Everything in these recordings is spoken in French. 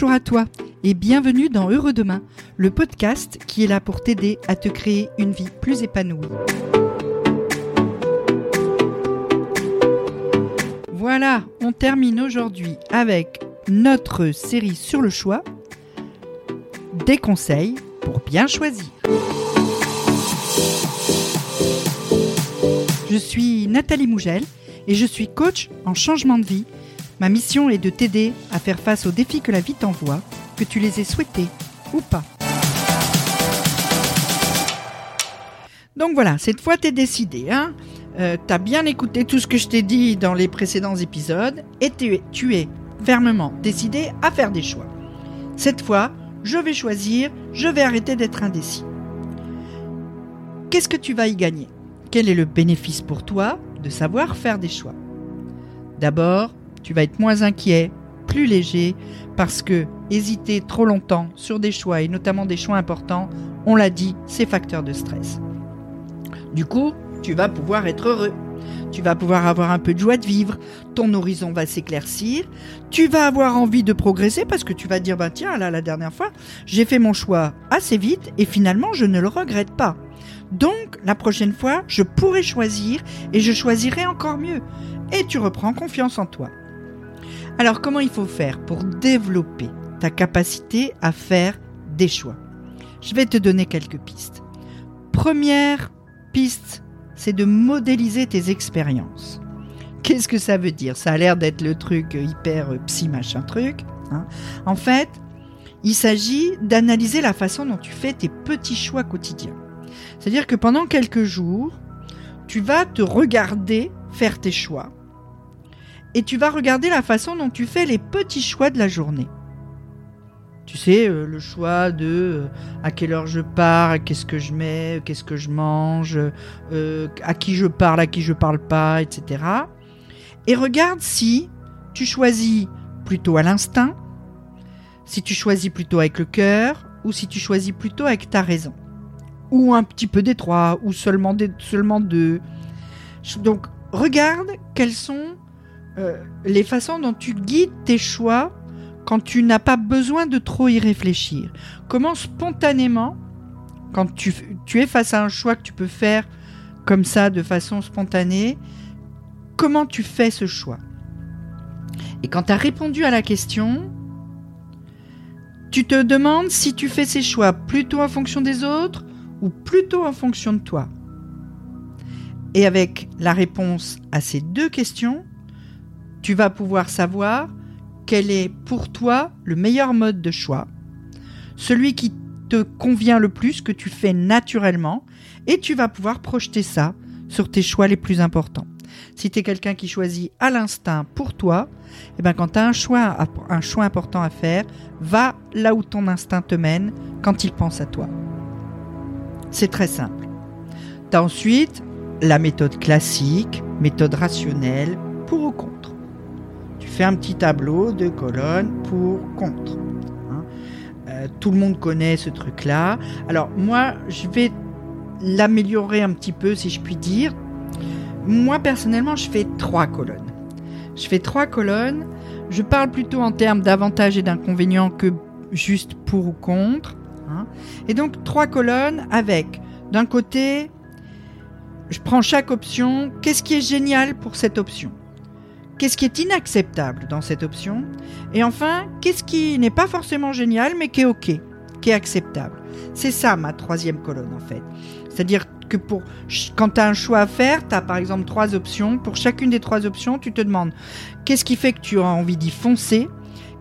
Bonjour à toi et bienvenue dans Heureux Demain, le podcast qui est là pour t'aider à te créer une vie plus épanouie. Voilà, on termine aujourd'hui avec notre série sur le choix, des conseils pour bien choisir. Je suis Nathalie Mougel et je suis coach en changement de vie. Ma mission est de t'aider à faire face aux défis que la vie t'envoie, que tu les aies souhaités ou pas. Donc voilà, cette fois t'es décidé, hein euh, T'as bien écouté tout ce que je t'ai dit dans les précédents épisodes et tu es, tu es fermement décidé à faire des choix. Cette fois, je vais choisir, je vais arrêter d'être indécis. Qu'est-ce que tu vas y gagner? Quel est le bénéfice pour toi de savoir faire des choix? D'abord, tu vas être moins inquiet, plus léger, parce que hésiter trop longtemps sur des choix, et notamment des choix importants, on l'a dit, c'est facteur de stress. Du coup, tu vas pouvoir être heureux. Tu vas pouvoir avoir un peu de joie de vivre, ton horizon va s'éclaircir, tu vas avoir envie de progresser parce que tu vas dire bah tiens là la dernière fois, j'ai fait mon choix assez vite et finalement je ne le regrette pas. Donc la prochaine fois, je pourrai choisir et je choisirai encore mieux et tu reprends confiance en toi. Alors comment il faut faire pour développer ta capacité à faire des choix? Je vais te donner quelques pistes. Première piste, c'est de modéliser tes expériences. Qu'est-ce que ça veut dire? Ça a l'air d'être le truc hyper psy machin truc. Hein. en fait, il s'agit d'analyser la façon dont tu fais tes petits choix quotidiens. C'est-à-dire que pendant quelques jours, tu vas te regarder faire tes choix et tu vas regarder la façon dont tu fais les petits choix de la journée. Tu sais, euh, le choix de euh, à quelle heure je pars, qu'est-ce que je mets, qu'est-ce que je mange, euh, à qui je parle, à qui je parle pas, etc. Et regarde si tu choisis plutôt à l'instinct, si tu choisis plutôt avec le cœur, ou si tu choisis plutôt avec ta raison. Ou un petit peu des trois, ou seulement, seulement deux. Donc, regarde quelles sont les façons dont tu guides tes choix quand tu n'as pas besoin de trop y réfléchir. Comment spontanément, quand tu, es face à un choix que tu peux faire comme ça, de façon spontanée, comment tu fais ce choix? Et quand tu as répondu à la question, tu te demandes si tu fais ces choix plutôt en fonction des autres ou plutôt en fonction de toi? Et avec la réponse à ces deux questions, tu vas pouvoir savoir quel est pour toi le meilleur mode de choix, celui qui te convient le plus, que tu fais naturellement, et tu vas pouvoir projeter ça sur tes choix les plus importants. Si tu es quelqu'un qui choisit à l'instinct pour toi, eh ben quand tu as un choix, un choix important à faire, va là où ton instinct te mène quand il pense à toi. C'est très simple. Tu as ensuite la méthode classique, méthode rationnelle, un petit tableau de colonnes pour contre. Hein. Euh, tout le monde connaît ce truc-là. Alors moi, je vais l'améliorer un petit peu, si je puis dire. Moi, personnellement, je fais trois colonnes. Je fais trois colonnes. Je parle plutôt en termes d'avantages et d'inconvénients que juste pour ou contre. Hein. Et donc, trois colonnes avec, d'un côté, je prends chaque option. Qu'est-ce qui est génial pour cette option? Qu'est-ce qui est inacceptable dans cette option? Et enfin, qu'est-ce qui n'est pas forcément génial mais qui est OK, qui est acceptable? C'est ça ma troisième colonne en fait. C'est-à-dire que pour quand tu as un choix à faire, tu as par exemple trois options. Pour chacune des trois options, tu te demandes qu'est-ce qui fait que tu as envie d'y foncer?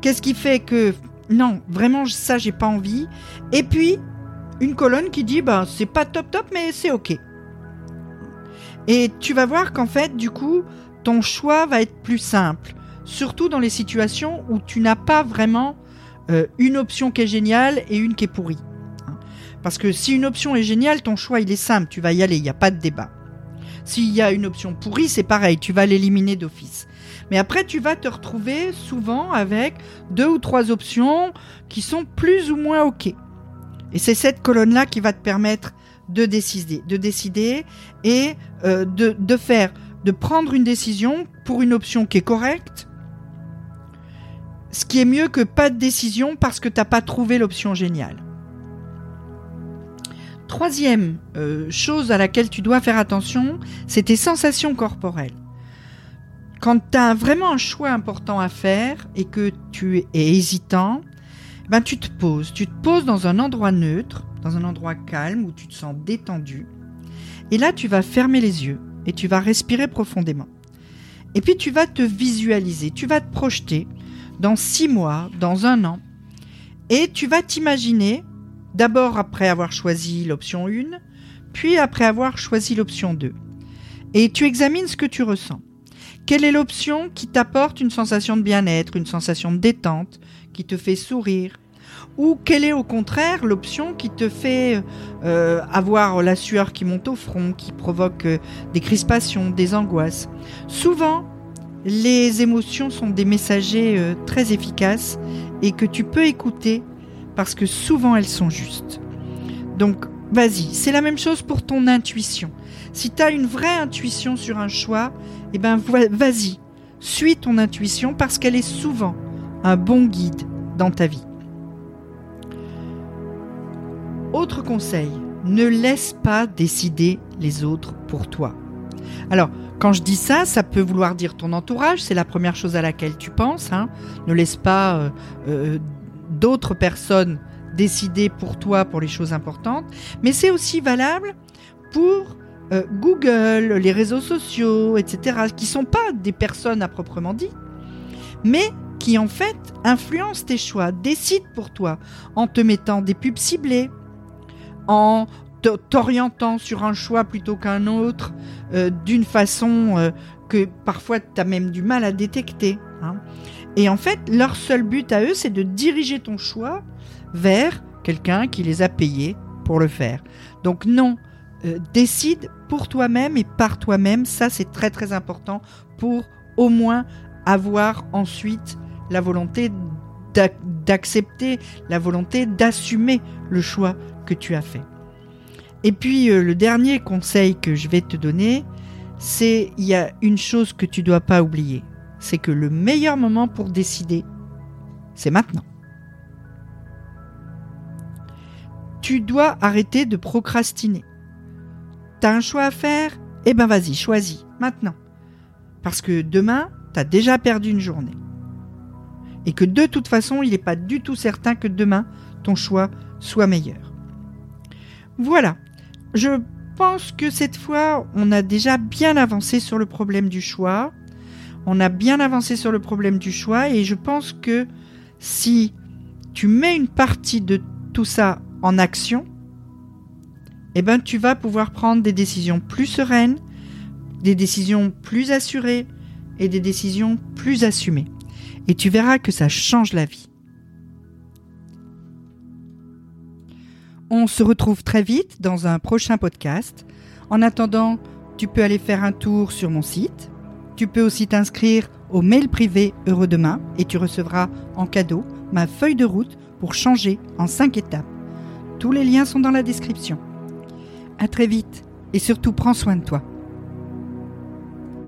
Qu'est-ce qui fait que non, vraiment ça j'ai pas envie? Et puis une colonne qui dit bah c'est pas top top mais c'est OK. Et tu vas voir qu'en fait, du coup, ton choix va être plus simple, surtout dans les situations où tu n'as pas vraiment euh, une option qui est géniale et une qui est pourrie. Parce que si une option est géniale, ton choix il est simple, tu vas y aller, il n'y a pas de débat. S'il y a une option pourrie, c'est pareil, tu vas l'éliminer d'office. Mais après, tu vas te retrouver souvent avec deux ou trois options qui sont plus ou moins OK. Et c'est cette colonne-là qui va te permettre de décider, de décider et euh, de faire de prendre une décision pour une option qui est correcte, ce qui est mieux que pas de décision parce que t'as pas trouvé l'option géniale. Troisième euh, chose à laquelle tu dois faire attention, c'est tes sensations corporelles. Quand tu as vraiment un choix important à faire et que tu es hésitant, ben tu te poses. Tu te poses dans un endroit neutre, dans un endroit calme où tu te sens détendu. Et là, tu vas fermer les yeux et tu vas respirer profondément. Et puis tu vas te visualiser, tu vas te projeter dans six mois, dans un an, et tu vas t'imaginer, d'abord après avoir choisi l'option 1, puis après avoir choisi l'option 2. Et tu examines ce que tu ressens. Quelle est l'option qui t'apporte une sensation de bien-être, une sensation de détente, qui te fait sourire Ou quelle est au contraire l'option qui te fait euh, avoir la sueur qui monte au front, qui provoque euh, des crispations, des angoisses Souvent, les émotions sont des messagers euh, très efficaces et que tu peux écouter parce que souvent elles sont justes. Donc, vas-y, c'est la même chose pour ton intuition. Si tu as une vraie intuition sur un choix, eh ben vas-y, suis ton intuition parce qu'elle est souvent un bon guide dans ta vie. Autre conseil, ne laisse pas décider les autres pour toi. Alors, quand je dis ça, ça peut vouloir dire ton entourage, c'est la première chose à laquelle tu penses. Hein. Ne laisse pas euh, euh, d'autres personnes décider pour toi pour les choses importantes, mais c'est aussi valable pour euh, Google, les réseaux sociaux, etc., qui sont pas des personnes à proprement dit, mais qui en fait influencent tes choix, décident pour toi en te mettant des pubs ciblées, en t'orientant sur un choix plutôt qu'un autre euh, d'une façon euh, que parfois tu as même du mal à détecter. Hein. Et en fait, leur seul but à eux, c'est de diriger ton choix vers quelqu'un qui les a payés pour le faire. Donc non, euh, décide pour toi-même et par toi-même, ça c'est très très important pour au moins avoir ensuite la volonté d'accepter, la volonté d'assumer le choix que tu as fait. Et puis euh, le dernier conseil que je vais te donner, c'est il y a une chose que tu dois pas oublier, c'est que le meilleur moment pour décider, c'est maintenant. Tu dois arrêter de procrastiner. T'as un choix à faire? Eh ben vas-y, choisis, maintenant. Parce que demain, t'as déjà perdu une journée. Et que de toute façon, il n'est pas du tout certain que demain, ton choix soit meilleur. Voilà, je pense que cette fois, on a déjà bien avancé sur le problème du choix. On a bien avancé sur le problème du choix et je pense que si tu mets une partie de tout ça en action, eh ben, tu vas pouvoir prendre des décisions plus sereines, des décisions plus assurées et des décisions plus assumées. Et tu verras que ça change la vie. On se retrouve très vite dans un prochain podcast. En attendant, tu peux aller faire un tour sur mon site. Tu peux aussi t'inscrire au mail privé Heureux Demain et tu recevras en cadeau ma feuille de route pour changer en 5 étapes. Tous les liens sont dans la description. À très vite et surtout prends soin de toi.